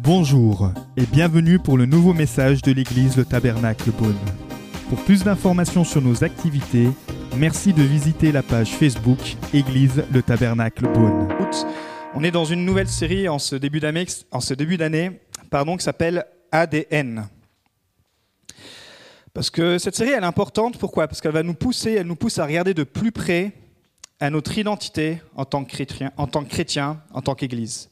Bonjour et bienvenue pour le nouveau message de l'église Le Tabernacle Beaune. Pour plus d'informations sur nos activités, merci de visiter la page Facebook Église Le Tabernacle Beaune. On est dans une nouvelle série en ce début d'année, qui s'appelle ADN. Parce que cette série, elle est importante. Pourquoi? Parce qu'elle va nous pousser, elle nous pousse à regarder de plus près à notre identité en tant que chrétien, en tant chrétien, en tant qu'Église.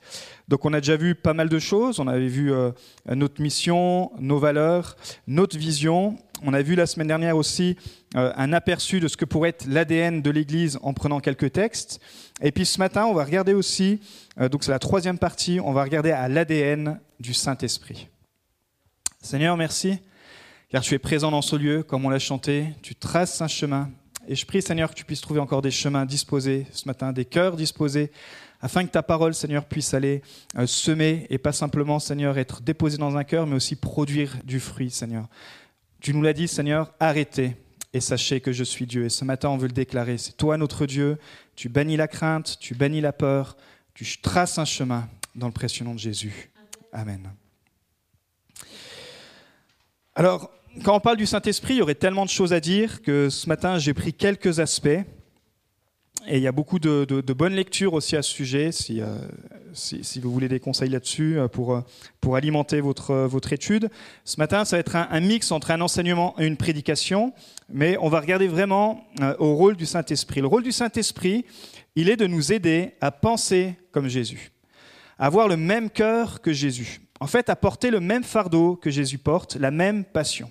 Donc on a déjà vu pas mal de choses. On avait vu euh, notre mission, nos valeurs, notre vision. On a vu la semaine dernière aussi euh, un aperçu de ce que pourrait être l'ADN de l'Église en prenant quelques textes. Et puis ce matin, on va regarder aussi, euh, donc c'est la troisième partie, on va regarder à l'ADN du Saint-Esprit. Seigneur, merci car tu es présent dans ce lieu, comme on l'a chanté, tu traces un chemin. Et je prie, Seigneur, que tu puisses trouver encore des chemins disposés ce matin, des cœurs disposés, afin que ta parole, Seigneur, puisse aller euh, semer et pas simplement, Seigneur, être déposée dans un cœur, mais aussi produire du fruit, Seigneur. Tu nous l'as dit, Seigneur, arrêtez et sachez que je suis Dieu. Et ce matin, on veut le déclarer. C'est toi notre Dieu. Tu bannis la crainte, tu bannis la peur, tu traces un chemin dans le précieux nom de Jésus. Amen. Alors, quand on parle du Saint-Esprit, il y aurait tellement de choses à dire que ce matin, j'ai pris quelques aspects. Et il y a beaucoup de, bonnes lectures aussi à ce sujet, si, euh, vous voulez des conseils là-dessus, euh, pour, euh, pour alimenter votre, votre étude. Ce matin, ça va être un, mix entre un enseignement et une prédication, mais on va regarder vraiment au rôle du Saint-Esprit. Le rôle du Saint-Esprit, il est de nous aider à penser comme Jésus, à avoir le même cœur que Jésus, en fait, à porter le même fardeau que Jésus porte, la même passion.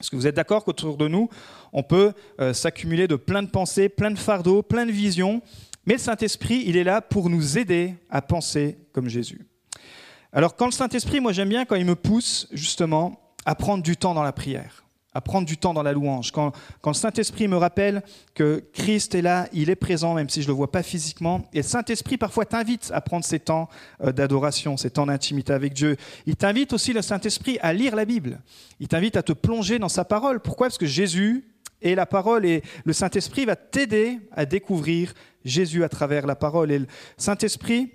Est-ce que vous êtes d'accord qu'autour de nous, on peut euh, s'accumuler de plein de pensées, plein de fardeaux, plein de visions, mais le Saint-Esprit, il est là pour nous aider à penser comme Jésus. Alors quand le Saint-Esprit, moi j'aime bien quand il me pousse justement à prendre du temps dans la prière à prendre du temps dans la louange. Quand, le Saint-Esprit me rappelle que Christ est là, il est présent, même si je ne le vois pas physiquement, et le Saint-Esprit parfois t'invite à prendre ces temps euh, d'adoration, ces temps d'intimité avec Dieu. Il t'invite aussi, le Saint-Esprit, à lire la Bible. Il t'invite à te plonger dans sa parole. Pourquoi? Parce que Jésus est la parole et le Saint-Esprit va t'aider à découvrir Jésus à travers la parole. Et le Saint-Esprit,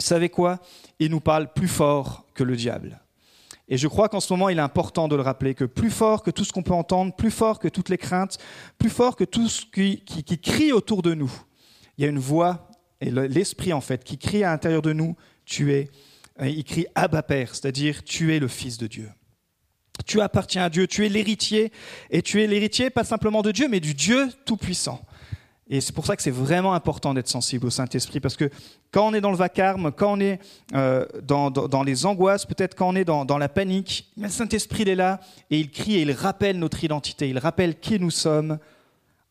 vous savez quoi? Il nous parle plus fort que le diable. Et je crois qu'en ce moment, il est important de le rappeler, que plus fort que tout ce qu'on peut entendre, plus fort que toutes les craintes, plus fort que tout ce qui, crie autour de nous, il y a une voix, et l'Esprit en fait, qui crie à l'intérieur de nous, tu es, euh, il crie Abba Père, c'est-à-dire tu es le Fils de Dieu. Tu appartiens à Dieu, tu es l'héritier, et tu es l'héritier pas simplement de Dieu, mais du Dieu Tout-Puissant. Et c'est pour ça que c'est vraiment important d'être sensible au Saint-Esprit, parce que quand on est dans le vacarme, quand on est euh, dans, les angoisses, peut-être quand on est dans, la panique, le Saint-Esprit est là et il crie et il rappelle notre identité, il rappelle qui nous sommes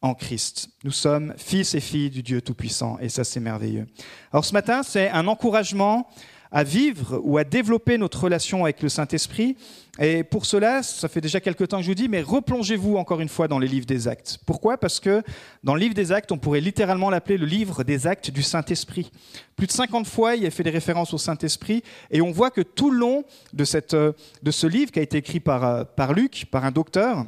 en Christ. Nous sommes fils et filles du Dieu Tout-Puissant, et ça c'est merveilleux. Alors ce matin, c'est un encouragement à vivre ou à développer notre relation avec le Saint-Esprit. Et pour cela, ça fait déjà quelques temps que je vous dis, mais replongez-vous encore une fois dans les livres des actes. Pourquoi? Parce que dans le livre des actes, on pourrait littéralement l'appeler le livre des actes du Saint-Esprit. Plus de 50 fois, il y a fait des références au Saint-Esprit, et on voit que tout le long de, de ce livre qui a été écrit par, par Luc, par un docteur,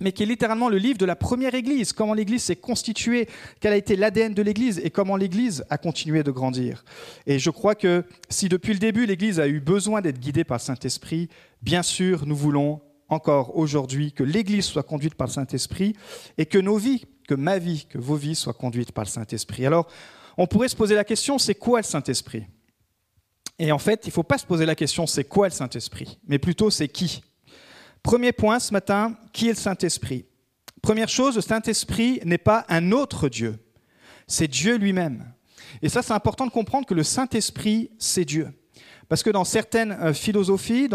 mais qui est littéralement le livre de la première Église, comment l'Église s'est constituée, quel a été l'ADN de l'Église et comment l'Église a continué de grandir. Et je crois que si depuis le début l'Église a eu besoin d'être guidée par le Saint-Esprit, bien sûr, nous voulons encore aujourd'hui que l'Église soit conduite par le Saint-Esprit et que nos vies, que ma vie, que vos vies soient conduites par le Saint-Esprit. Alors, on pourrait se poser la question, c'est quoi le Saint-Esprit? Et en fait, il ne faut pas se poser la question, c'est quoi le Saint-Esprit, mais plutôt, c'est qui? Premier point ce matin, qui est le Saint-Esprit? Première chose, le Saint-Esprit n'est pas un autre Dieu, c'est Dieu lui-même. Et ça, c'est important de comprendre que le Saint-Esprit, c'est Dieu. Parce que dans certaines euh, philosophies,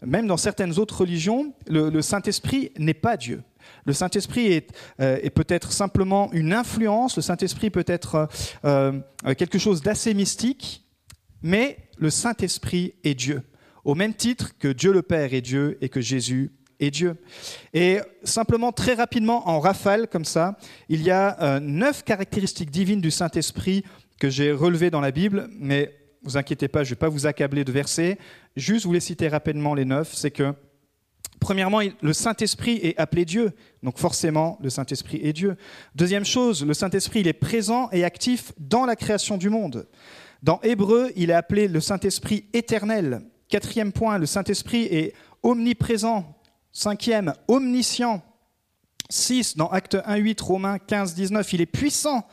même dans certaines autres religions, le, Saint-Esprit n'est pas Dieu. Le Saint-Esprit est, euh, peut-être simplement une influence, le Saint-Esprit peut être euh, quelque chose d'assez mystique, mais le Saint-Esprit est Dieu au même titre que Dieu le Père est Dieu et que Jésus est Dieu. Et simplement, très rapidement, en rafale comme ça, il y a euh, neuf caractéristiques divines du Saint-Esprit que j'ai relevées dans la Bible, mais vous inquiétez pas, je ne vais pas vous accabler de versets, juste vous les citer rapidement les neuf, c'est que Premièrement, le Saint-Esprit est appelé Dieu, donc forcément le Saint-Esprit est Dieu. Deuxième chose, le Saint-Esprit, il est présent et actif dans la création du monde. Dans Hébreu, il est appelé le Saint-Esprit éternel. Quatrième point, le Saint-Esprit est omniprésent. Cinquième, omniscient. Six, dans Acte 1, 8, Romains 15, 19, il est puissant.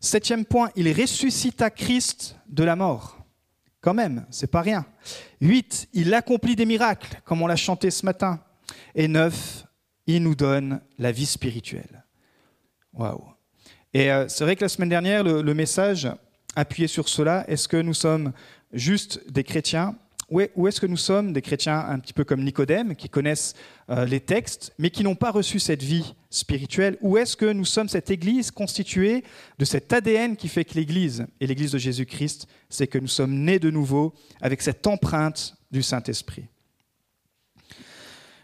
Septième point, il ressuscita Christ de la mort. Quand même, c'est pas rien. Huit, il accomplit des miracles, comme on l'a chanté ce matin. Et neuf, il nous donne la vie spirituelle. Waouh. Et euh, c'est vrai que la semaine dernière, le, message appuyait sur cela. Est-ce que nous sommes juste des chrétiens? Ou est-ce que nous sommes des chrétiens un petit peu comme Nicodème, qui connaissent euh, les textes, mais qui n'ont pas reçu cette vie spirituelle Ou est-ce que nous sommes cette Église constituée de cet ADN qui fait que l'Église et l'Église de Jésus-Christ, c'est que nous sommes nés de nouveau avec cette empreinte du Saint-Esprit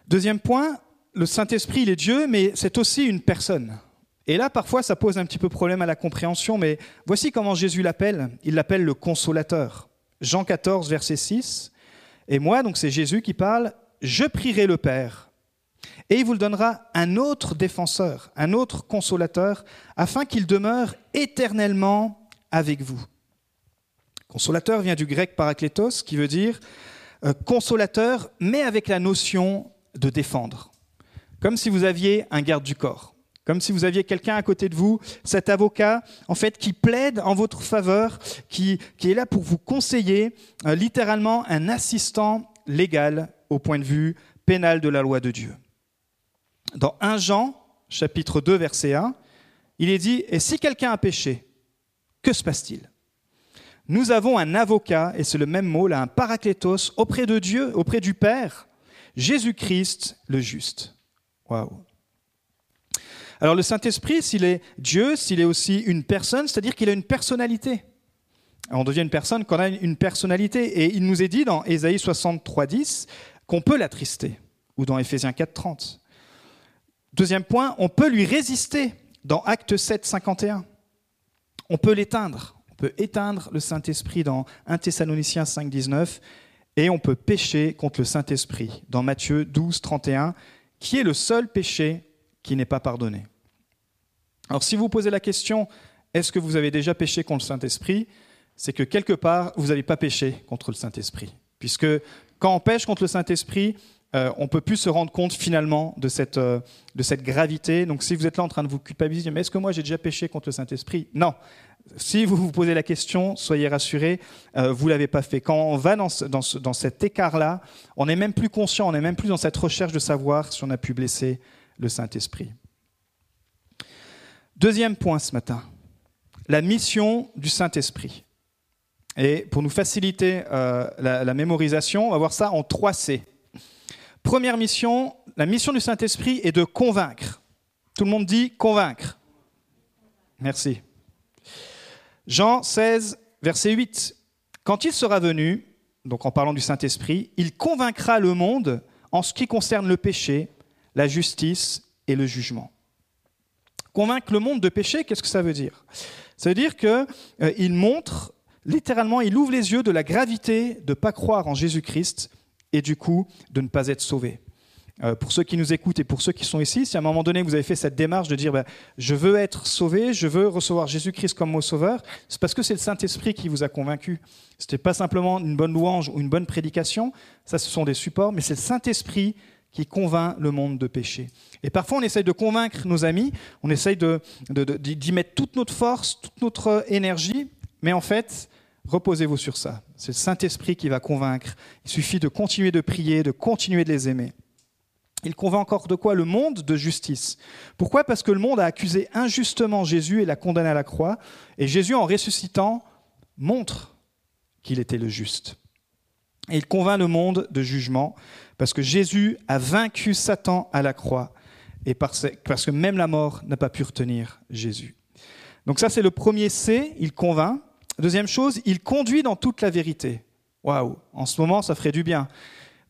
Deuxième point, le Saint-Esprit, il est Dieu, mais c'est aussi une personne. Et là, parfois, ça pose un petit peu problème à la compréhension, mais voici comment Jésus l'appelle. Il l'appelle le consolateur. Jean 14, verset 6. Et moi, donc c'est Jésus qui parle, je prierai le Père, et il vous le donnera un autre défenseur, un autre consolateur, afin qu'il demeure éternellement avec vous. Consolateur vient du grec parakletos, qui veut dire euh, consolateur, mais avec la notion de défendre. Comme si vous aviez un garde du corps, comme si vous aviez quelqu'un à côté de vous, cet avocat, en fait, qui plaide en votre faveur, qui, est là pour vous conseiller, euh, littéralement un assistant légal au point de vue pénal de la loi de Dieu. Dans 1 Jean, chapitre 2, verset 1, il est dit, Et si quelqu'un a péché, que se passe-t-il? Nous avons un avocat, et c'est le même mot là, un paraclétos, auprès de Dieu, auprès du Père, Jésus-Christ le juste. Waouh. Alors le Saint-Esprit, s'il est Dieu, s'il est aussi une personne, c'est-à-dire qu'il a une personnalité. On devient une personne quand on a une personnalité. Et il nous est dit dans Ésaïe 63, 10 qu'on peut l'attrister, ou dans Éphésiens 4, 30. Deuxième point, on peut lui résister dans Acte 7, 51. On peut l'éteindre. On peut éteindre le Saint-Esprit dans 1 Thessaloniciens 5, 19. Et on peut pécher contre le Saint-Esprit dans Matthieu 12, 31, qui est le seul péché qui n'est pas pardonné. Alors si vous posez la question, est-ce que vous avez déjà péché contre le Saint-Esprit? C'est que quelque part, vous n'avez pas péché contre le Saint-Esprit. Puisque quand on pêche contre le Saint-Esprit, euh, on peut plus se rendre compte finalement de cette, euh, de cette gravité. Donc si vous êtes là en train de vous culpabiliser, mais est-ce que moi j'ai déjà péché contre le Saint-Esprit? Non. Si vous vous posez la question, soyez rassurés, euh, vous ne l'avez pas fait. Quand on va dans, dans, dans cet écart-là, on n'est même plus conscient, on n'est même plus dans cette recherche de savoir si on a pu blesser le Saint-Esprit. Deuxième point ce matin, la mission du Saint-Esprit. Et pour nous faciliter euh, la, mémorisation, on va voir ça en trois C. Première mission, la mission du Saint-Esprit est de convaincre. Tout le monde dit convaincre. Merci. Jean 16, verset 8. Quand il sera venu, donc en parlant du Saint-Esprit, il convaincra le monde en ce qui concerne le péché, la justice et le jugement. Convaincre le monde de péché, qu'est-ce que ça veut dire? Ça veut dire qu'il euh, montre, littéralement, il ouvre les yeux de la gravité de ne pas croire en Jésus-Christ et du coup de ne pas être sauvé. Euh, pour ceux qui nous écoutent et pour ceux qui sont ici, si à un moment donné vous avez fait cette démarche de dire ben, je veux être sauvé, je veux recevoir Jésus-Christ comme mon sauveur, c'est parce que c'est le Saint-Esprit qui vous a convaincu. Ce n'était pas simplement une bonne louange ou une bonne prédication, ça ce sont des supports, mais c'est le Saint-Esprit qui convainc le monde de péché. Et parfois, on essaye de convaincre nos amis, on essaye d'y mettre toute notre force, toute notre énergie, mais en fait, reposez-vous sur ça. C'est le Saint-Esprit qui va convaincre. Il suffit de continuer de prier, de continuer de les aimer. Il convainc encore de quoi? Le monde de justice. Pourquoi? Parce que le monde a accusé injustement Jésus et l'a condamné à la croix. Et Jésus, en ressuscitant, montre qu'il était le juste. Et il convainc le monde de jugement parce que Jésus a vaincu Satan à la croix et parce, que même la mort n'a pas pu retenir Jésus. Donc ça, c'est le premier C, il convainc. Deuxième chose, il conduit dans toute la vérité. Waouh, en ce moment, ça ferait du bien.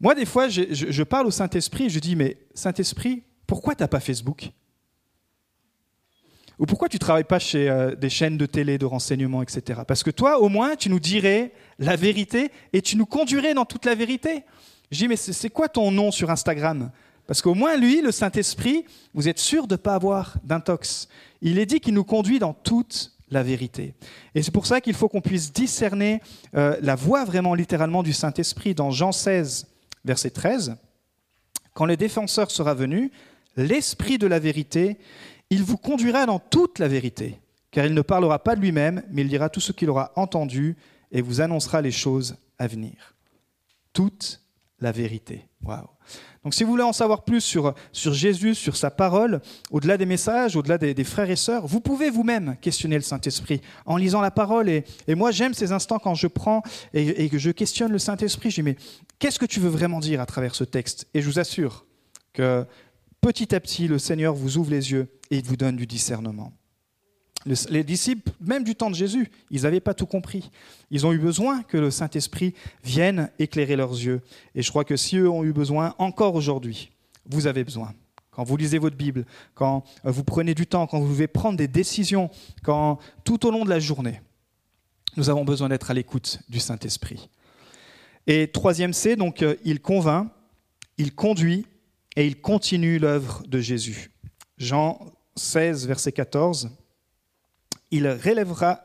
Moi, des fois, je, parle au Saint-Esprit et je dis, mais Saint-Esprit, pourquoi tu n'as pas Facebook? Ou pourquoi tu ne travailles pas chez euh, des chaînes de télé, de renseignement, etc. Parce que toi, au moins, tu nous dirais la vérité et tu nous conduirais dans toute la vérité. Je dis, mais c'est quoi ton nom sur Instagram? Parce qu'au moins, lui, le Saint-Esprit, vous êtes sûr de ne pas avoir d'intox. Il est dit qu'il nous conduit dans toute la vérité. Et c'est pour ça qu'il faut qu'on puisse discerner euh, la voix vraiment littéralement du Saint-Esprit dans Jean 16, verset 13. Quand le défenseur sera venu, l'Esprit de la vérité, il vous conduira dans toute la vérité, car il ne parlera pas de lui-même, mais il dira tout ce qu'il aura entendu et vous annoncera les choses à venir. Toute la vérité. Waouh. Donc si vous voulez en savoir plus sur, sur Jésus, sur sa parole, au-delà des messages, au-delà des, frères et sœurs, vous pouvez vous-même questionner le Saint-Esprit en lisant la parole. Et, moi j'aime ces instants quand je prends et, et que je questionne le Saint-Esprit. Je dis mais qu'est-ce que tu veux vraiment dire à travers ce texte? Et je vous assure que petit à petit le Seigneur vous ouvre les yeux et il vous donne du discernement. Les disciples, même du temps de Jésus, ils n'avaient pas tout compris. Ils ont eu besoin que le Saint-Esprit vienne éclairer leurs yeux. Et je crois que si eux ont eu besoin, encore aujourd'hui, vous avez besoin. Quand vous lisez votre Bible, quand vous prenez du temps, quand vous devez prendre des décisions, quand tout au long de la journée, nous avons besoin d'être à l'écoute du Saint-Esprit. Et troisième C, donc euh, il convainc, il conduit et il continue l'œuvre de Jésus. Jean 16, verset 14 il relèvera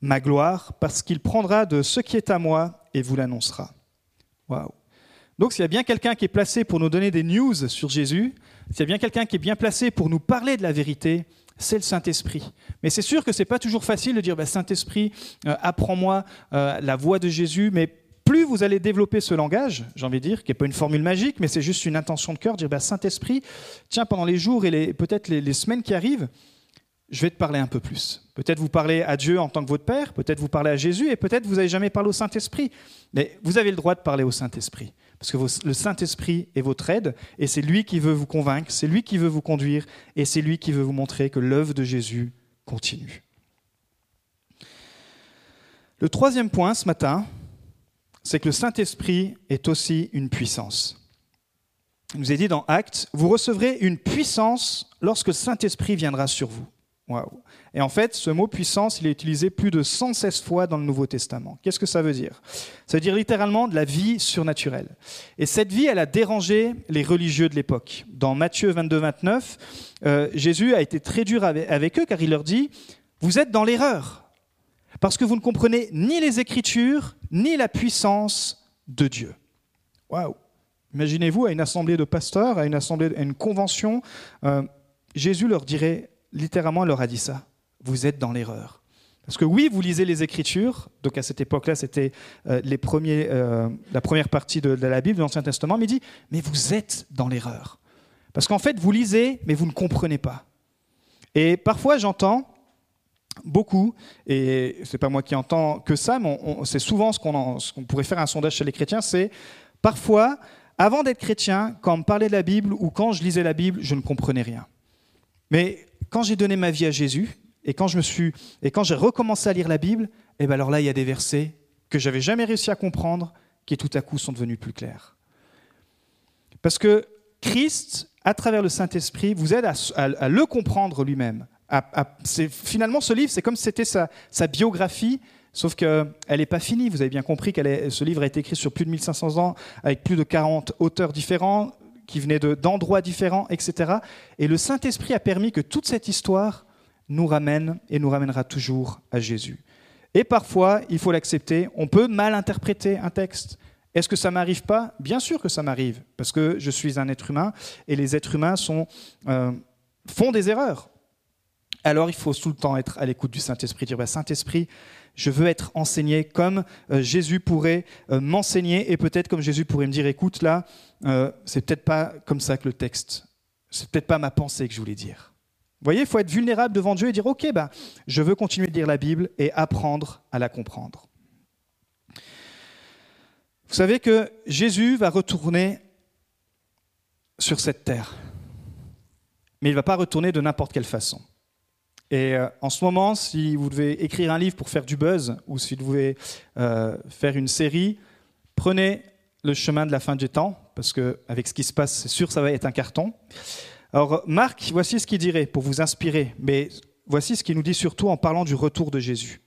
ma gloire parce qu'il prendra de ce qui est à moi et vous l'annoncera. Waouh. Donc s'il y a bien quelqu'un qui est placé pour nous donner des news sur Jésus, s'il y a bien quelqu'un qui est bien placé pour nous parler de la vérité, c'est le Saint-Esprit. Mais c'est sûr que ce n'est pas toujours facile de dire bah, Saint-Esprit, euh, apprends-moi euh, la voix de Jésus, mais plus vous allez développer ce langage, j'ai envie de dire, qui n'est pas une formule magique, mais c'est juste une intention de cœur, dire bah, Saint-Esprit, tiens, pendant les jours et peut-être les semaines qui arrivent, je vais te parler un peu plus. Peut-être vous parlez à Dieu en tant que votre Père, peut-être vous parlez à Jésus, et peut-être vous n'avez jamais parlé au Saint-Esprit. Mais vous avez le droit de parler au Saint-Esprit, parce que le Saint-Esprit est votre aide, et c'est lui qui veut vous convaincre, c'est lui qui veut vous conduire, et c'est lui qui veut vous montrer que l'œuvre de Jésus continue. Le troisième point ce matin, c'est que le Saint-Esprit est aussi une puissance. Il nous est dit dans Actes, vous recevrez une puissance lorsque le Saint-Esprit viendra sur vous. Et en fait, ce mot puissance, il est utilisé plus de 116 fois dans le Nouveau Testament. Qu'est-ce que ça veut dire? Ça veut dire littéralement de la vie surnaturelle. Et cette vie, elle a dérangé les religieux de l'époque. Dans Matthieu 22, 29, euh, Jésus a été très dur avec, eux car il leur dit, vous êtes dans l'erreur, parce que vous ne comprenez ni les Écritures, ni la puissance de Dieu. Waouh Imaginez-vous à une assemblée de pasteurs, à une, assemblée, à une convention, euh, Jésus leur dirait littéralement, leur a dit ça. Vous êtes dans l'erreur. Parce que oui, vous lisez les Écritures, donc à cette époque-là, c'était euh, euh, la première partie de, la Bible, de l'Ancien Testament, mais il dit, mais vous êtes dans l'erreur. Parce qu'en fait, vous lisez, mais vous ne comprenez pas. Et parfois, j'entends beaucoup, et c'est pas moi qui entends que ça, mais c'est souvent ce qu'on pourrait faire un sondage chez les chrétiens, c'est parfois, avant d'être chrétien, quand on me parlait de la Bible ou quand je lisais la Bible, je ne comprenais rien. Mais quand j'ai donné ma vie à Jésus et quand je me suis et quand j'ai recommencé à lire la Bible, et eh ben alors là il y a des versets que j'avais jamais réussi à comprendre qui tout à coup sont devenus plus clairs. Parce que Christ, à travers le Saint-Esprit, vous aide à, le comprendre lui-même. finalement, ce livre, c'est comme si c'était sa, biographie, sauf qu'elle n'est pas finie. Vous avez bien compris que ce livre a été écrit sur plus de 1500 ans, avec plus de 40 auteurs différents, qui venaient d'endroits différents, etc. Et le Saint-Esprit a permis que toute cette histoire nous ramène et nous ramènera toujours à Jésus. Et parfois, il faut l'accepter, on peut mal interpréter un texte. Est-ce que ça m'arrive pas? Bien sûr que ça m'arrive, parce que je suis un être humain et les êtres humains euh, font des erreurs. Alors il faut tout le temps être à l'écoute du Saint-Esprit, dire bah, Saint-Esprit, je veux être enseigné comme euh, Jésus pourrait euh, m'enseigner et peut-être comme Jésus pourrait me dire écoute là, euh, c'est peut-être pas comme ça que le texte, c'est peut-être pas ma pensée que je voulais dire. Vous voyez, il faut être vulnérable devant Dieu et dire ok, bah, je veux continuer de lire la Bible et apprendre à la comprendre. Vous savez que Jésus va retourner sur cette terre, mais il ne va pas retourner de n'importe quelle façon. Et euh, en ce moment, si vous devez écrire un livre pour faire du buzz ou si vous devez euh, faire une série, prenez le chemin de la fin du temps, parce qu'avec ce qui se passe, c'est sûr, ça va être un carton. Alors, Marc, voici ce qu'il dirait pour vous inspirer, mais voici ce qu'il nous dit surtout en parlant du retour de Jésus.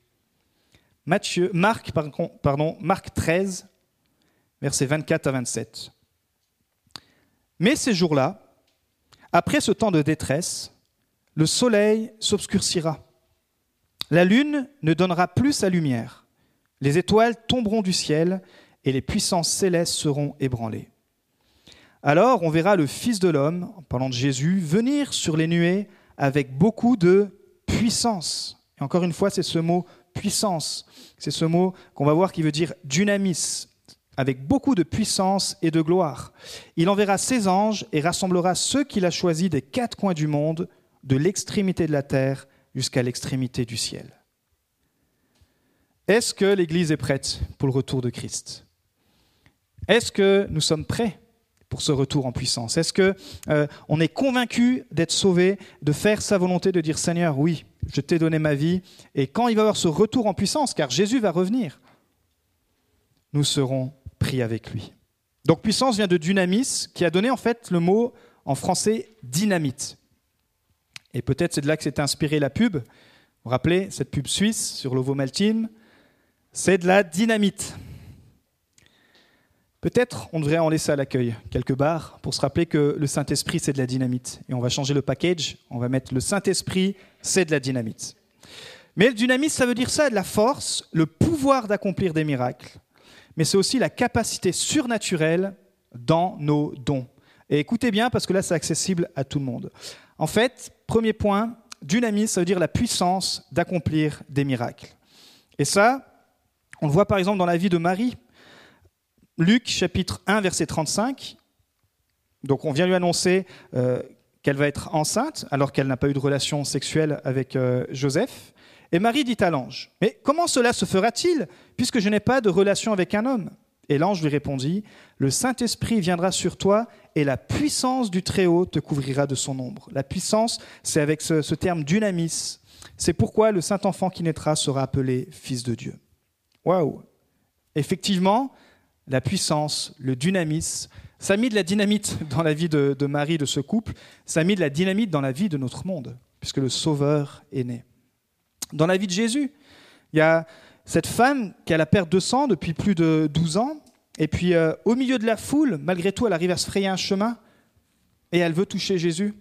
Matthieu, Marc, pardon, Marc 13, versets 24 à 27. Mais ces jours-là, après ce temps de détresse, le soleil s'obscurcira. La lune ne donnera plus sa lumière. Les étoiles tomberont du ciel et les puissances célestes seront ébranlées. Alors on verra le Fils de l'homme, en parlant de Jésus, venir sur les nuées avec beaucoup de puissance. Et encore une fois, c'est ce mot puissance. C'est ce mot qu'on va voir qui veut dire dynamis, avec beaucoup de puissance et de gloire. Il enverra ses anges et rassemblera ceux qu'il a choisis des quatre coins du monde, de l'extrémité de la terre jusqu'à l'extrémité du ciel. Est-ce que l'Église est prête pour le retour de Christ? Est-ce que nous sommes prêts pour ce retour en puissance? Est-ce que euh, on est convaincu d'être sauvé, de faire sa volonté, de dire Seigneur, oui, je t'ai donné ma vie, et quand il va y avoir ce retour en puissance, car Jésus va revenir, nous serons pris avec lui. Donc puissance vient de dynamis, qui a donné en fait le mot en français dynamite. Et peut-être c'est de là que s'est inspirée la pub. Vous vous rappelez, cette pub suisse sur l'ovomaltine, c'est de la dynamite. Peut-être on devrait en laisser à l'accueil quelques barres pour se rappeler que le Saint-Esprit, c'est de la dynamite. Et on va changer le package, on va mettre le Saint-Esprit, c'est de la dynamite. Mais le dynamite, ça veut dire ça, de la force, le pouvoir d'accomplir des miracles, mais c'est aussi la capacité surnaturelle dans nos dons. Et écoutez bien, parce que là, c'est accessible à tout le monde. En fait, premier point, dynamisme, ça veut dire la puissance d'accomplir des miracles. Et ça, on le voit par exemple dans la vie de Marie. Luc chapitre 1, verset 35. Donc on vient lui annoncer euh, qu'elle va être enceinte alors qu'elle n'a pas eu de relation sexuelle avec euh, Joseph. Et Marie dit à l'ange, Mais comment cela se fera-t-il, puisque je n'ai pas de relation avec un homme? Et l'ange lui répondit, Le Saint-Esprit viendra sur toi, et la puissance du Très-Haut te couvrira de son ombre. La puissance, c'est avec ce, terme dynamis. C'est pourquoi le Saint-Enfant qui naîtra sera appelé Fils de Dieu. Waouh Effectivement, la puissance, le dynamis, ça a mis de la dynamite dans la vie de, de Marie, de ce couple, ça a mis de la dynamite dans la vie de notre monde, puisque le Sauveur est né dans la vie de Jésus. Il y a cette femme qui a perte de sang depuis plus de 12 ans, et puis euh, au milieu de la foule, malgré tout, elle arrive à se frayer un chemin, et elle veut toucher Jésus.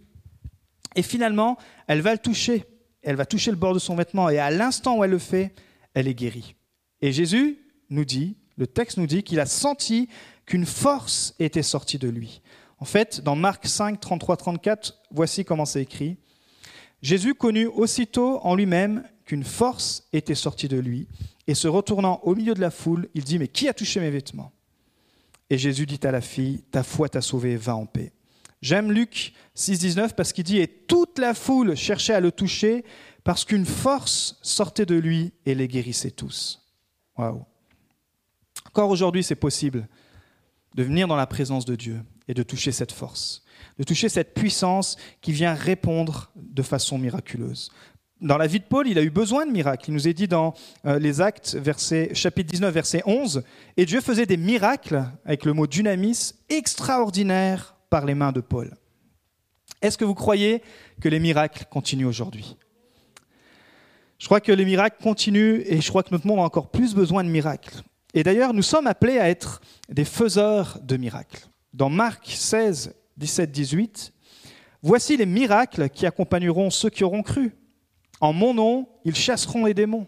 Et finalement, elle va le toucher, elle va toucher le bord de son vêtement, et à l'instant où elle le fait, elle est guérie. Et Jésus nous dit, le texte nous dit qu'il a senti qu'une force était sortie de lui. En fait, dans Marc 5, 33, 34, voici comment c'est écrit. Jésus connut aussitôt en lui-même qu'une force était sortie de lui, et se retournant au milieu de la foule, il dit, Mais qui a touché mes vêtements? Et Jésus dit à la fille, Ta foi t'a sauvé, va en paix. J'aime Luc 6,19 parce qu'il dit, Et toute la foule cherchait à le toucher, parce qu'une force sortait de lui et les guérissait tous. Waouh Encore aujourd'hui, c'est possible de venir dans la présence de Dieu et de toucher cette force, de toucher cette puissance qui vient répondre de façon miraculeuse dans la vie de Paul, il a eu besoin de miracles. Il nous est dit dans euh, les Actes, chapitre 19, verset 11, et Dieu faisait des miracles, avec le mot dynamis, extraordinaires par les mains de Paul. Est-ce que vous croyez que les miracles continuent aujourd'hui? Je crois que les miracles continuent et je crois que notre monde a encore plus besoin de miracles. Et d'ailleurs, nous sommes appelés à être des faiseurs de miracles. Dans Marc 16, 17, 18, voici les miracles qui accompagneront ceux qui auront cru. En mon nom, ils chasseront les démons.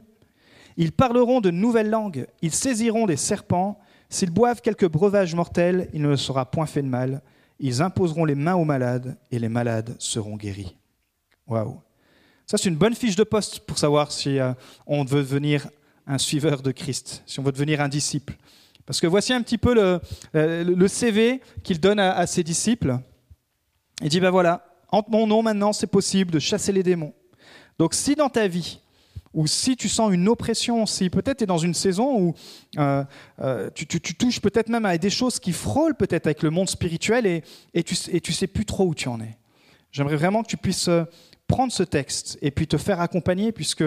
Ils parleront de nouvelles langues. Ils saisiront des serpents. S'ils boivent quelques breuvages mortels, il ne leur sera point fait de mal. Ils imposeront les mains aux malades et les malades seront guéris. Waouh! Ça, c'est une bonne fiche de poste pour savoir si euh, on veut devenir un suiveur de Christ, si on veut devenir un disciple. Parce que voici un petit peu le, CV qu'il donne à, à, ses disciples. Il dit, ben voilà, en mon nom maintenant, c'est possible de chasser les démons. Donc si dans ta vie, ou si tu sens une oppression, si peut-être tu es dans une saison où euh, euh, tu, touches peut-être même à des choses qui frôlent peut-être avec le monde spirituel et, tu, et tu sais plus trop où tu en es. J'aimerais vraiment que tu puisses euh, prendre ce texte et puis te faire accompagner puisque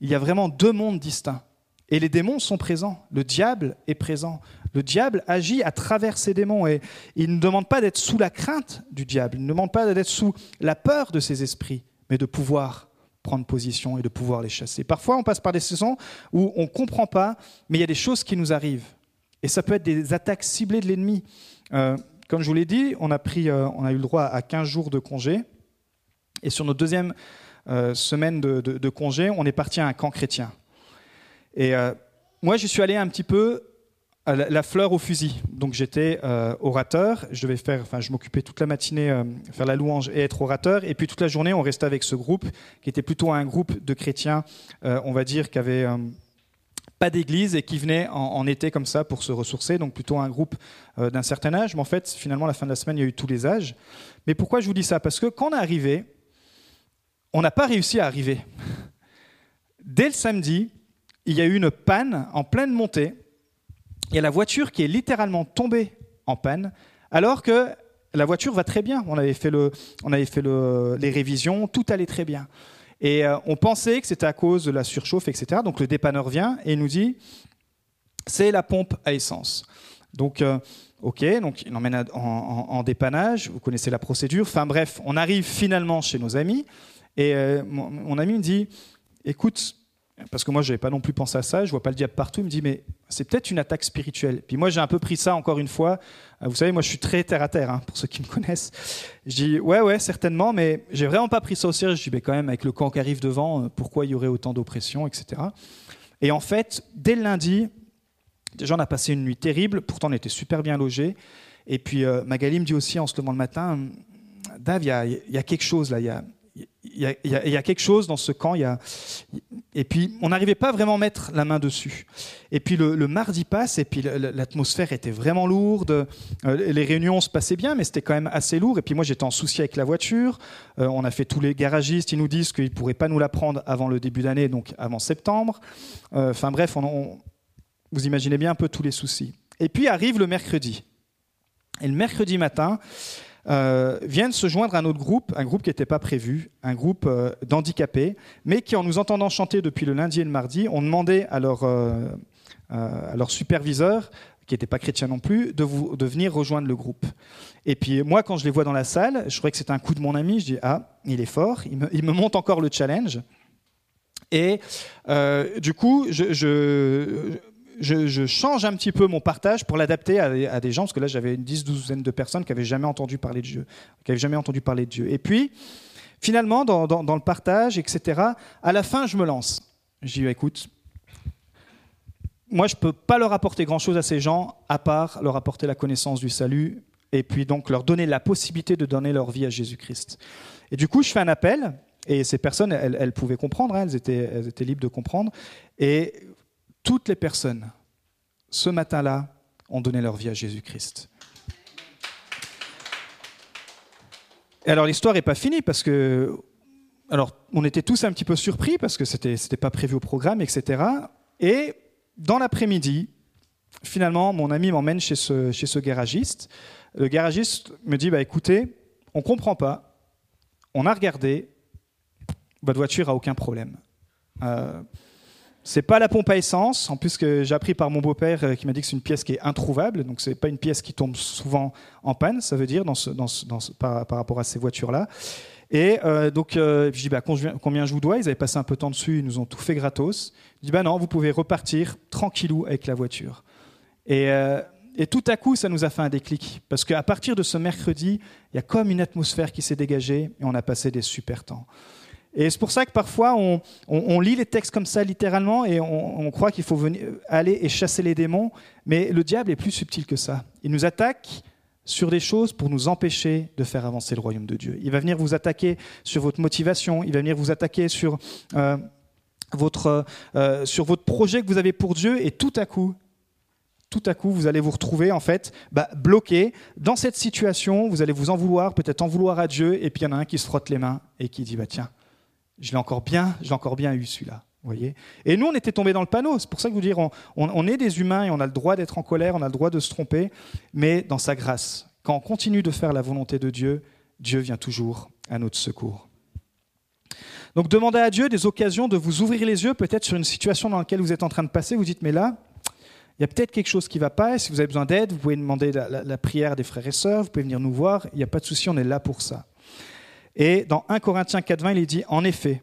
il y a vraiment deux mondes distincts. Et les démons sont présents, le diable est présent. Le diable agit à travers ces démons et il ne demande pas d'être sous la crainte du diable, il ne demande pas d'être sous la peur de ses esprits, mais de pouvoir prendre position et de pouvoir les chasser. Parfois, on passe par des saisons où on ne comprend pas, mais il y a des choses qui nous arrivent. Et ça peut être des attaques ciblées de l'ennemi. Euh, comme je vous l'ai dit, on a, pris, on a eu le droit à 15 jours de congé. Et sur notre deuxième semaine de, congé, on est parti à un camp chrétien. Et moi, j'y suis allé un petit peu la fleur au fusil. Donc j'étais euh, orateur, je devais faire, enfin je m'occupais toute la matinée euh, faire la louange et être orateur, et puis toute la journée on restait avec ce groupe qui était plutôt un groupe de chrétiens, euh, on va dire, qui avait pas d'église et qui venait en, été comme ça pour se ressourcer, donc plutôt un groupe d'un certain âge. Mais en fait, finalement, à la fin de la semaine, il y a eu tous les âges. Mais pourquoi je vous dis ça? Parce que quand on est arrivé, on n'a pas réussi à arriver. Dès le samedi, il y a eu une panne en pleine montée il y a la voiture qui est littéralement tombée en panne, alors que la voiture va très bien. On avait fait, les révisions, tout allait très bien. Et euh, on pensait que c'était à cause de la surchauffe, etc. Donc le dépanneur vient et nous dit, c'est la pompe à essence. Donc, euh, ok, donc il emmène en, en, dépannage, vous connaissez la procédure. Enfin bref, on arrive finalement chez nos amis et euh, mon, mon, ami me dit, écoute, parce que moi, je n'avais pas non plus pensé à ça. Je vois pas le diable partout. Il me dit, mais c'est peut-être une attaque spirituelle. Puis moi, j'ai un peu pris ça encore une fois. Euh, vous savez, moi, je suis très terre à terre, hein, pour ceux qui me connaissent. Je dis, ouais, ouais, certainement, mais j'ai vraiment pas pris ça au sérieux. Je dis, mais quand même, avec le camp qui arrive devant, euh, pourquoi il y aurait autant d'oppression, etc. Et en fait, dès le lundi, déjà, on a passé une nuit terrible. Pourtant, on était super bien logés. Et puis, euh, Magali me dit aussi, en se levant le matin, Dave, il y, y a, quelque chose là. Il y a, il y, a, quelque chose dans ce camp. Y a, et puis, on n'arrivait pas vraiment à mettre la main dessus. Et puis, le, mardi passe, et puis l'atmosphère était vraiment lourde. Euh, les réunions se passaient bien, mais c'était quand même assez lourd. Et puis, moi, j'étais en souci avec la voiture. Euh, on a fait tous les garagistes. Ils nous disent qu'ils ne pourraient pas nous la prendre avant le début d'année, donc avant septembre. Euh, enfin, bref, vous imaginez bien un peu tous les soucis. Et puis, arrive le mercredi. Et le mercredi matin, euh, viennent se joindre à un autre groupe, un groupe qui n'était pas prévu, un groupe euh, d'handicapés, mais qui, en nous entendant chanter depuis le lundi et le mardi, ont demandé à leur, euh, à leur superviseur, qui n'était pas chrétien non plus, de, vous, de venir rejoindre le groupe. Et puis moi, quand je les vois dans la salle, je crois que c'est un coup de mon ami, je dis, ah, il est fort, il me, il me monte encore le challenge. Et du coup, je, change un petit peu mon partage pour l'adapter à, des gens, parce que là j'avais une dix, douzaine de personnes qui n'avaient jamais entendu parler de Dieu, qui avaient jamais entendu parler de Dieu. Et puis, finalement, dans, le partage, etc., à la fin, je me lance. Je dis, écoute, moi je ne peux pas leur apporter grand-chose à ces gens, à part leur apporter la connaissance du salut, et puis donc leur donner la possibilité de donner leur vie à Jésus-Christ. Et du coup, je fais un appel, et ces personnes, elles, pouvaient comprendre, hein, elles, étaient, elles étaient libres de comprendre. Et toutes les personnes, ce matin-là, ont donné leur vie à Jésus-Christ. Et alors l'histoire n'est pas finie parce que, alors on était tous un petit peu surpris parce que c'était n'était pas prévu au programme, etc. Et dans l'après-midi, finalement, mon ami m'emmène chez ce, garagiste. Le garagiste me dit, bah écoutez, on comprend pas, on a regardé, votre voiture a aucun problème. Euh, c'est pas la pompe à essence, en plus que j'ai appris par mon beau-père euh, qui m'a dit que c'est une pièce qui est introuvable, donc c'est pas une pièce qui tombe souvent en panne, ça veut dire par, rapport à ces voitures-là. Et euh, donc euh, je dis bah, combien, je vous dois Ils avaient passé un peu de temps dessus, ils nous ont tout fait gratos. Je dis bah non, vous pouvez repartir tranquillou avec la voiture. Et, et tout à coup, ça nous a fait un déclic, parce qu'à partir de ce mercredi, il y a comme une atmosphère qui s'est dégagée et on a passé des super temps. Et c'est pour ça que parfois on, lit les textes comme ça littéralement et on, croit qu'il faut venir, aller et chasser les démons, mais le diable est plus subtil que ça. Il nous attaque sur des choses pour nous empêcher de faire avancer le royaume de Dieu. Il va venir vous attaquer sur votre motivation, il va venir vous attaquer sur, euh, votre, euh, sur votre projet que vous avez pour Dieu et tout à coup, tout à coup, vous allez vous retrouver en fait bah, bloqué dans cette situation. Vous allez vous en vouloir, peut-être en vouloir à Dieu, et puis il y en a un qui se frotte les mains et qui dit bah tiens, je l'ai encore bien, j'ai encore bien eu celui-là. Voyez et nous, on était tombés dans le panneau. C'est pour ça que vous dire, on, est des humains et on a le droit d'être en colère, on a le droit de se tromper, mais dans sa grâce, quand on continue de faire la volonté de Dieu, Dieu vient toujours à notre secours. Donc demandez à Dieu des occasions de vous ouvrir les yeux, peut-être sur une situation dans laquelle vous êtes en train de passer. Vous dites, mais là, il y a peut-être quelque chose qui ne va pas. Et si vous avez besoin d'aide, vous pouvez demander la, la, prière des frères et sœurs, vous pouvez venir nous voir. Il n'y a pas de souci, on est là pour ça. Et dans 1 Corinthiens 4.20, il dit, en effet,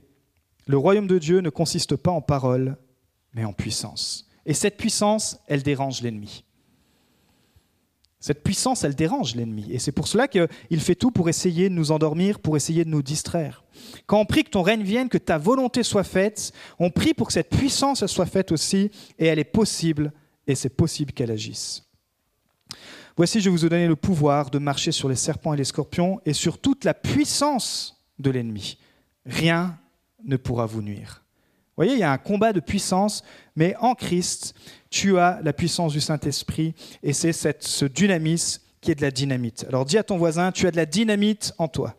le royaume de Dieu ne consiste pas en paroles, mais en puissance. Et cette puissance, elle dérange l'ennemi. Cette puissance, elle dérange l'ennemi. Et c'est pour cela qu'il fait tout pour essayer de nous endormir, pour essayer de nous distraire. Quand on prie que ton règne vienne, que ta volonté soit faite, on prie pour que cette puissance soit faite aussi, et elle est possible, et c'est possible qu'elle agisse. Voici, je vous ai donné le pouvoir de marcher sur les serpents et les scorpions, et sur toute la puissance de l'ennemi. Rien ne pourra vous nuire. Vous voyez, il y a un combat de puissance, mais en Christ, tu as la puissance du Saint-Esprit et c'est ce dynamisme qui est de la dynamite. Alors dis à ton voisin, tu as de la dynamite en toi.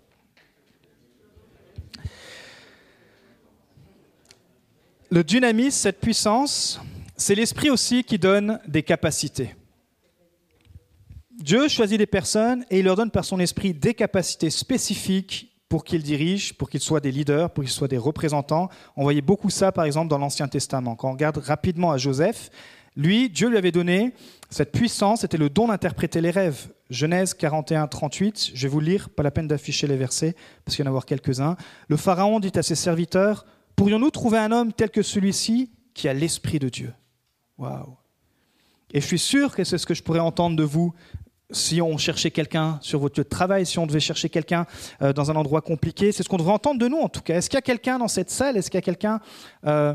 Le dynamisme, cette puissance, c'est l'esprit aussi qui donne des capacités. Dieu choisit des personnes et il leur donne par son esprit des capacités spécifiques pour qu'ils dirigent, pour qu'ils soient des leaders, pour qu'ils soient des représentants. On voyait beaucoup ça, par exemple, dans l'Ancien Testament. Quand on regarde rapidement à Joseph, lui, Dieu lui avait donné cette puissance, c'était le don d'interpréter les rêves. Genèse 41, 38, je vais vous lire, pas la peine d'afficher les versets, parce qu'il y en a voir quelques-uns. Le Pharaon dit à ses serviteurs, pourrions-nous trouver un homme tel que celui-ci qui a l'Esprit de Dieu? Waouh Et je suis sûr que c'est ce que je pourrais entendre de vous si on cherchait quelqu'un sur votre lieu de travail, si on devait chercher quelqu'un euh, dans un endroit compliqué, c'est ce qu'on devrait entendre de nous en tout cas. Est-ce qu'il y a quelqu'un dans cette salle? Est-ce qu'il y a quelqu'un euh,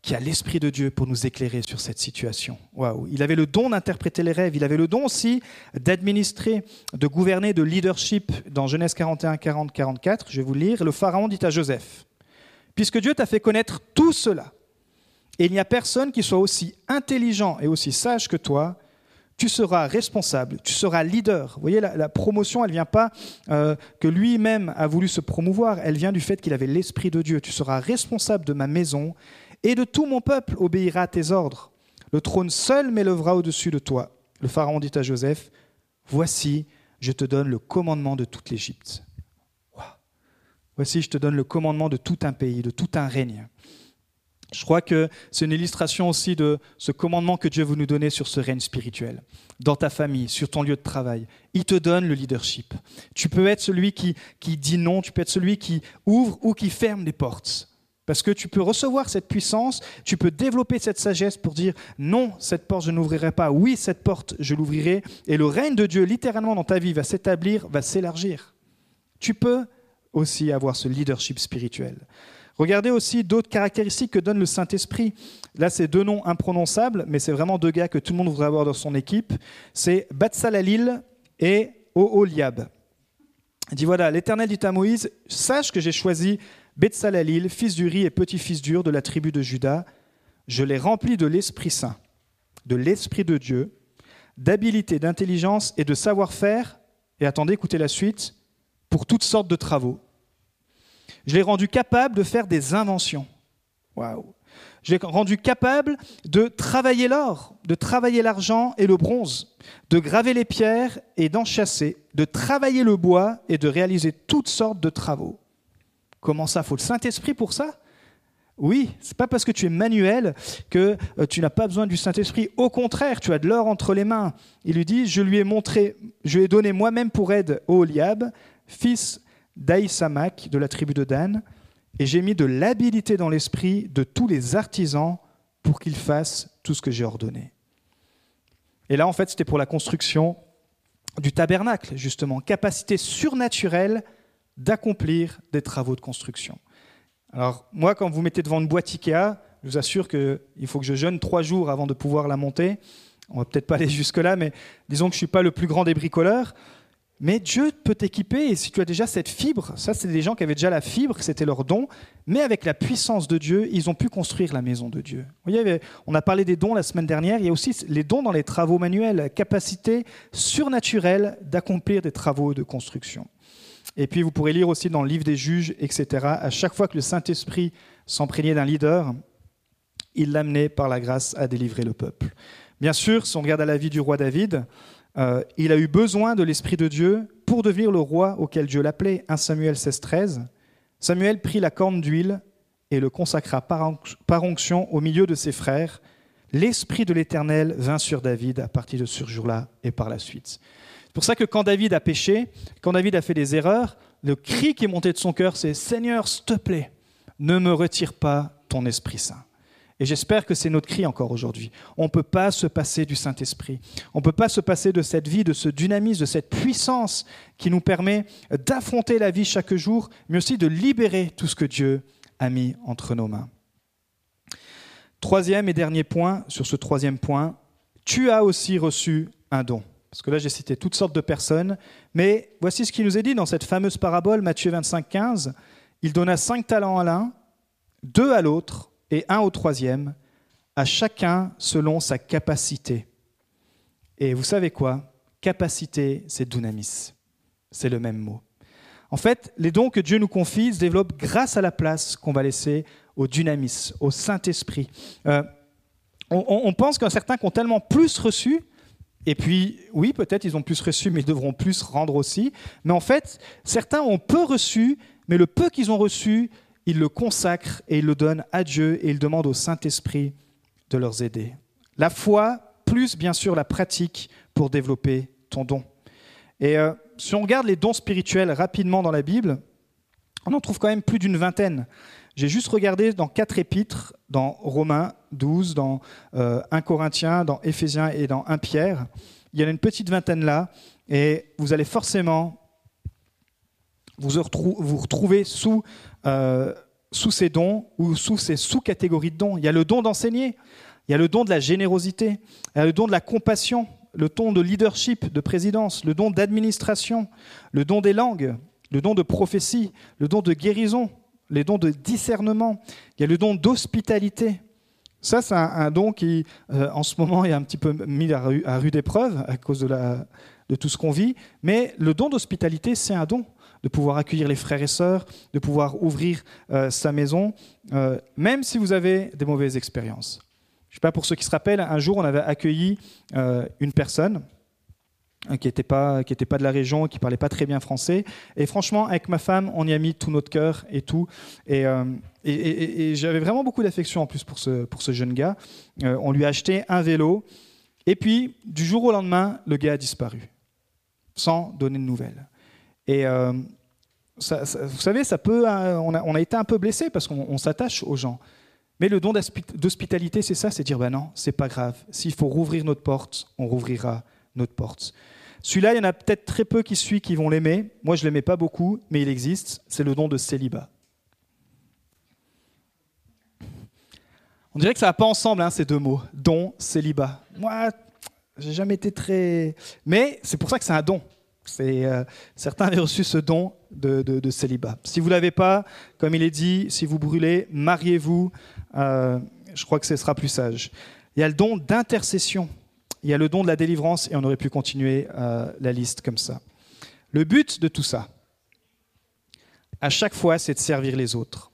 qui a l'Esprit de Dieu pour nous éclairer sur cette situation? Waouh Il avait le don d'interpréter les rêves, il avait le don aussi d'administrer, de gouverner, de leadership dans Genèse 41, 40, 44. Je vais vous lire. Le Pharaon dit à Joseph Puisque Dieu t'a fait connaître tout cela, et il n'y a personne qui soit aussi intelligent et aussi sage que toi, tu seras responsable, tu seras leader. Voyez, la, promotion, elle ne vient pas euh, que lui-même a voulu se promouvoir, elle vient du fait qu'il avait l'Esprit de Dieu. Tu seras responsable de ma maison et de tout mon peuple obéira à tes ordres. Le trône seul m'élèvera au-dessus de toi. Le Pharaon dit à Joseph, Voici, je te donne le commandement de toute l'Égypte. Voici, je te donne le commandement de tout un pays, de tout un règne. Je crois que c'est une illustration aussi de ce commandement que Dieu veut nous donner sur ce règne spirituel, dans ta famille, sur ton lieu de travail. Il te donne le leadership. Tu peux être celui qui, qui dit non, tu peux être celui qui ouvre ou qui ferme les portes. Parce que tu peux recevoir cette puissance, tu peux développer cette sagesse pour dire non, cette porte je n'ouvrirai pas, oui, cette porte je l'ouvrirai, et le règne de Dieu littéralement dans ta vie va s'établir, va s'élargir. Tu peux aussi avoir ce leadership spirituel. Regardez aussi d'autres caractéristiques que donne le Saint-Esprit. Là, c'est deux noms imprononçables, mais c'est vraiment deux gars que tout le monde voudrait avoir dans son équipe. C'est Batsalalil et Oholiab. Il dit voilà, l'Éternel dit à Moïse Sache que j'ai choisi Betsalalil, fils d'Uri et petit-fils d'Ur de la tribu de Juda. Je l'ai rempli de l'Esprit Saint, de l'Esprit de Dieu, d'habilité, d'intelligence et de savoir-faire. Et attendez, écoutez la suite pour toutes sortes de travaux je l'ai rendu capable de faire des inventions. Waouh. Je l'ai rendu capable de travailler l'or, de travailler l'argent et le bronze, de graver les pierres et d'en chasser, de travailler le bois et de réaliser toutes sortes de travaux. Comment ça Faut le Saint-Esprit pour ça? Oui, c'est pas parce que tu es manuel que euh, tu n'as pas besoin du Saint-Esprit. Au contraire, tu as de l'or entre les mains. Il lui dit Je lui ai montré, je lui ai donné moi-même pour aide au Oliab, fils d'Aïsamak de la tribu de Dan, et j'ai mis de l'habilité dans l'esprit de tous les artisans pour qu'ils fassent tout ce que j'ai ordonné. Et là, en fait, c'était pour la construction du tabernacle, justement, capacité surnaturelle d'accomplir des travaux de construction. Alors, moi, quand vous mettez devant une boîte Ikea, je vous assure qu'il faut que je jeûne trois jours avant de pouvoir la monter. On va peut-être pas aller jusque-là, mais disons que je ne suis pas le plus grand des bricoleurs. Mais Dieu peut t'équiper, et si tu as déjà cette fibre, ça c'est des gens qui avaient déjà la fibre, c'était leur don, mais avec la puissance de Dieu, ils ont pu construire la maison de Dieu. Vous voyez, on a parlé des dons la semaine dernière, il y a aussi les dons dans les travaux manuels, capacité surnaturelle d'accomplir des travaux de construction. Et puis vous pourrez lire aussi dans le livre des juges, etc., à chaque fois que le Saint-Esprit s'emprégnait d'un leader, il l'amenait par la grâce à délivrer le peuple. Bien sûr, si on regarde à la vie du roi David, euh, il a eu besoin de l'Esprit de Dieu pour devenir le roi auquel Dieu l'appelait. 1 Samuel 16, 13. Samuel prit la corne d'huile et le consacra par onction au milieu de ses frères. L'Esprit de l'Éternel vint sur David à partir de ce jour-là et par la suite. C'est pour ça que quand David a péché, quand David a fait des erreurs, le cri qui est monté de son cœur, c'est Seigneur, s'il te plaît, ne me retire pas ton Esprit Saint. Et j'espère que c'est notre cri encore aujourd'hui. On ne peut pas se passer du Saint-Esprit. On ne peut pas se passer de cette vie, de ce dynamisme, de cette puissance qui nous permet d'affronter la vie chaque jour, mais aussi de libérer tout ce que Dieu a mis entre nos mains. Troisième et dernier point, sur ce troisième point, tu as aussi reçu un don. Parce que là, j'ai cité toutes sortes de personnes, mais voici ce qui nous est dit dans cette fameuse parabole, Matthieu 25, 15. Il donna cinq talents à l'un, deux à l'autre, et un au troisième, à chacun selon sa capacité. Et vous savez quoi? Capacité, c'est dunamis. C'est le même mot. En fait, les dons que Dieu nous confie se développent grâce à la place qu'on va laisser au dunamis, au Saint-Esprit. Euh, on, pense qu'un certains qui ont tellement plus reçu, et puis oui, peut-être ils ont plus reçu, mais ils devront plus rendre aussi. Mais en fait, certains ont peu reçu, mais le peu qu'ils ont reçu, ils le consacrent et ils le donnent à Dieu et ils demandent au Saint-Esprit de leur aider. La foi, plus bien sûr la pratique pour développer ton don. Et euh, si on regarde les dons spirituels rapidement dans la Bible, on en trouve quand même plus d'une vingtaine. J'ai juste regardé dans quatre épîtres, dans Romains 12, dans 1 euh, Corinthiens, dans Éphésiens et dans 1 Pierre. Il y en a une petite vingtaine là, et vous allez forcément vous retrouver sous, euh, sous ces dons ou sous ces sous-catégories de dons. Il y a le don d'enseigner, il y a le don de la générosité, il y a le don de la compassion, le don de leadership, de présidence, le don d'administration, le don des langues, le don de prophétie, le don de guérison, les dons de discernement, il y a le don d'hospitalité. Ça, c'est un, don qui, euh, en ce moment, est un petit peu mis à, rude épreuve à cause de tout ce qu'on vit. Mais le don d'hospitalité, c'est un don de pouvoir accueillir les frères et sœurs, de pouvoir ouvrir euh, sa maison, euh, même si vous avez des mauvaises expériences. Je ne sais pas pour ceux qui se rappellent, un jour, on avait accueilli une personne qui n'était pas, pas de la région, qui parlait pas très bien français. Et franchement, avec ma femme, on y a mis tout notre cœur et tout. Et, euh, j'avais vraiment beaucoup d'affection en plus pour ce, pour ce jeune gars. Euh, on lui a acheté un vélo. Et puis, du jour au lendemain, le gars a disparu, sans donner de nouvelles. Et euh, vous savez, ça peut, on, a, on a été un peu blessé parce qu'on s'attache aux gens. Mais le don d'hospitalité, c'est ça, c'est dire, ben non, c'est pas grave. S'il faut rouvrir notre porte, on rouvrira notre porte. Celui-là, il y en a peut-être très peu qui suivent, qui vont l'aimer. Moi, je ne l'aimais pas beaucoup, mais il existe. C'est le don de célibat. On dirait que ça va pas ensemble, hein, ces deux mots. Don, célibat. Moi, j'ai jamais été très. Mais c'est pour ça que c'est un don. Euh, certains avaient reçu ce don de, célibat. Si vous ne l'avez pas, comme il est dit, si vous brûlez, mariez-vous. Euh, je crois que ce sera plus sage. Il y a le don d'intercession. Il y a le don de la délivrance et on aurait pu continuer euh, la liste comme ça. Le but de tout ça, à chaque fois, c'est de servir les autres.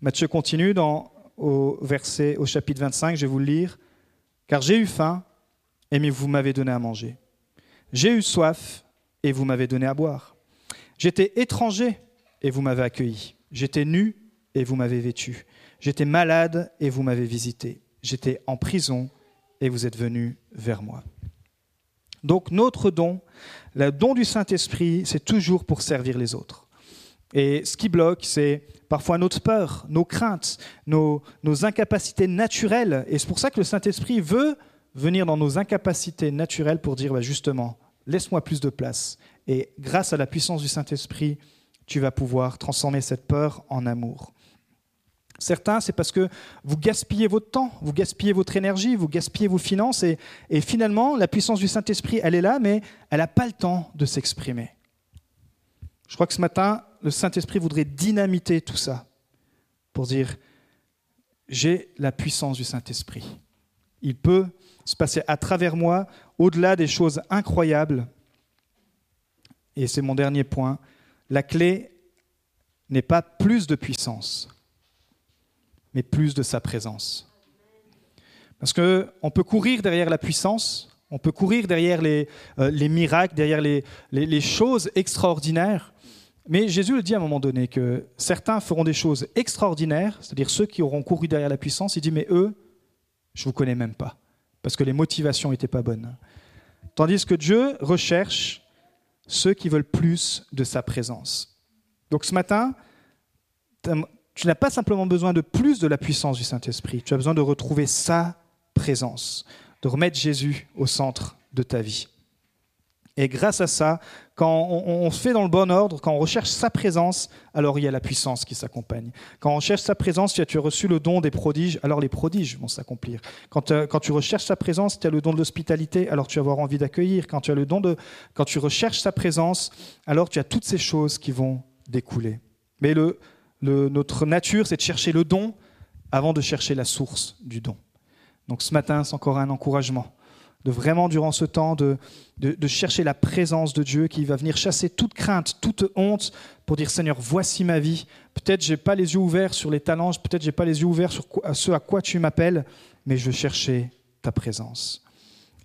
Matthieu continue dans, au, verset, au chapitre 25, je vais vous le lire. Car j'ai eu faim et vous m'avez donné à manger. J'ai eu soif et vous m'avez donné à boire. J'étais étranger et vous m'avez accueilli. J'étais nu et vous m'avez vêtu. J'étais malade et vous m'avez visité. J'étais en prison et vous êtes venus vers moi. Donc notre don, le don du Saint-Esprit, c'est toujours pour servir les autres. Et ce qui bloque, c'est parfois notre peur, nos craintes, nos, nos incapacités naturelles. Et c'est pour ça que le Saint-Esprit veut venir dans nos incapacités naturelles pour dire bah, justement, laisse-moi plus de place. Et grâce à la puissance du Saint-Esprit, tu vas pouvoir transformer cette peur en amour. Certains, c'est parce que vous gaspillez votre temps, vous gaspillez votre énergie, vous gaspillez vos finances, et, finalement, la puissance du Saint-Esprit, elle est là, mais elle n'a pas le temps de s'exprimer. Je crois que ce matin, le Saint-Esprit voudrait dynamiter tout ça pour dire, j'ai la puissance du Saint-Esprit. Il peut se passer à travers moi, au-delà des choses incroyables. Et c'est mon dernier point. La clé n'est pas plus de puissance, mais plus de sa présence. Parce qu'on peut courir derrière la puissance, on peut courir derrière les, euh, les miracles, derrière les, les, choses extraordinaires, mais Jésus le dit à un moment donné que certains feront des choses extraordinaires, c'est-à-dire ceux qui auront couru derrière la puissance, il dit mais eux, je ne vous connais même pas, parce que les motivations n'étaient pas bonnes. Tandis que Dieu recherche ceux qui veulent plus de sa présence. Donc ce matin, tu n'as pas simplement besoin de plus de la puissance du Saint-Esprit, tu as besoin de retrouver sa présence, de remettre Jésus au centre de ta vie. Et grâce à ça, quand on, se fait dans le bon ordre, quand on recherche sa présence, alors il y a la puissance qui s'accompagne. Quand on cherche sa présence, tu as, reçu le don des prodiges, alors les prodiges vont s'accomplir. Quand, euh, quand, tu recherches sa présence, tu as le don de l'hospitalité, alors tu vas avoir envie d'accueillir. Quand tu as le don de, quand tu recherches sa présence, alors tu as toutes ces choses qui vont découler. Mais le, notre nature, c'est de chercher le don avant de chercher la source du don. Donc ce matin, c'est encore un encouragement de vraiment, durant ce temps, de, chercher la présence de Dieu qui va venir chasser toute crainte, toute honte, pour dire Seigneur, voici ma vie. Peut-être j'ai pas les yeux ouverts sur les talents, peut-être j'ai pas les yeux ouverts sur ce à quoi tu m'appelles, mais je chercher ta présence.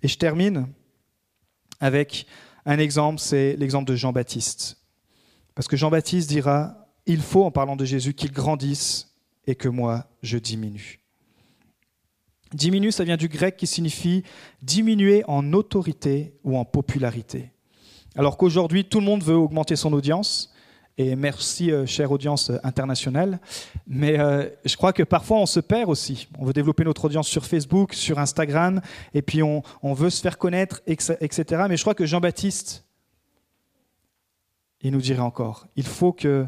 Et je termine avec un exemple, c'est l'exemple de Jean-Baptiste. Parce que Jean-Baptiste dira, il faut, en parlant de Jésus, qu'il grandisse et que moi, je diminue. Diminue, ça vient du grec qui signifie diminuer en autorité ou en popularité. Alors qu'aujourd'hui, tout le monde veut augmenter son audience, et merci, euh, chère audience internationale, mais euh, je crois que parfois on se perd aussi. On veut développer notre audience sur Facebook, sur Instagram, et puis on, veut se faire connaître, etc. Mais je crois que Jean-Baptiste, il nous dirait encore, il faut que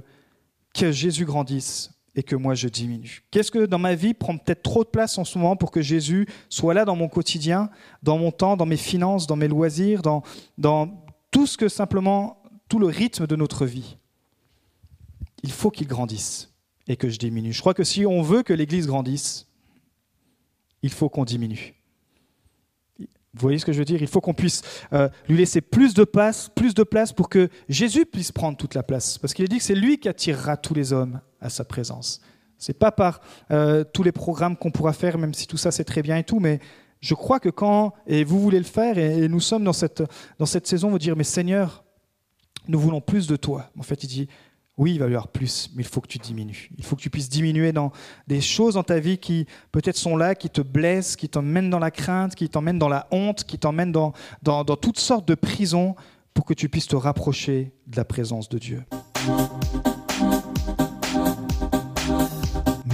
Jésus grandisse et que moi je diminue Qu'est-ce que dans ma vie prend peut-être trop de place en ce moment pour que Jésus soit là dans mon quotidien, dans mon temps, dans mes finances, dans mes loisirs, dans, dans tout ce que simplement, tout le rythme de notre vie? Il faut qu'il grandisse et que je diminue. Je crois que si on veut que l'Église grandisse, il faut qu'on diminue. Vous voyez ce que je veux dire? Il faut qu'on puisse euh, lui laisser plus de place, plus de place pour que Jésus puisse prendre toute la place. Parce qu'il a dit que c'est lui qui attirera tous les hommes à sa présence. C'est pas par euh, tous les programmes qu'on pourra faire, même si tout ça c'est très bien et tout, mais je crois que quand, et vous voulez le faire, et, nous sommes dans cette, dans cette saison, vous dire, mais Seigneur, nous voulons plus de toi. En fait, il dit, oui, il va y avoir plus, mais il faut que tu diminues. Il faut que tu puisses diminuer dans des choses dans ta vie qui peut-être sont là, qui te blessent, qui t'emmènent dans la crainte, qui t'emmènent dans la honte, qui t'emmènent dans, dans, dans toutes sortes de prisons pour que tu puisses te rapprocher de la présence de Dieu.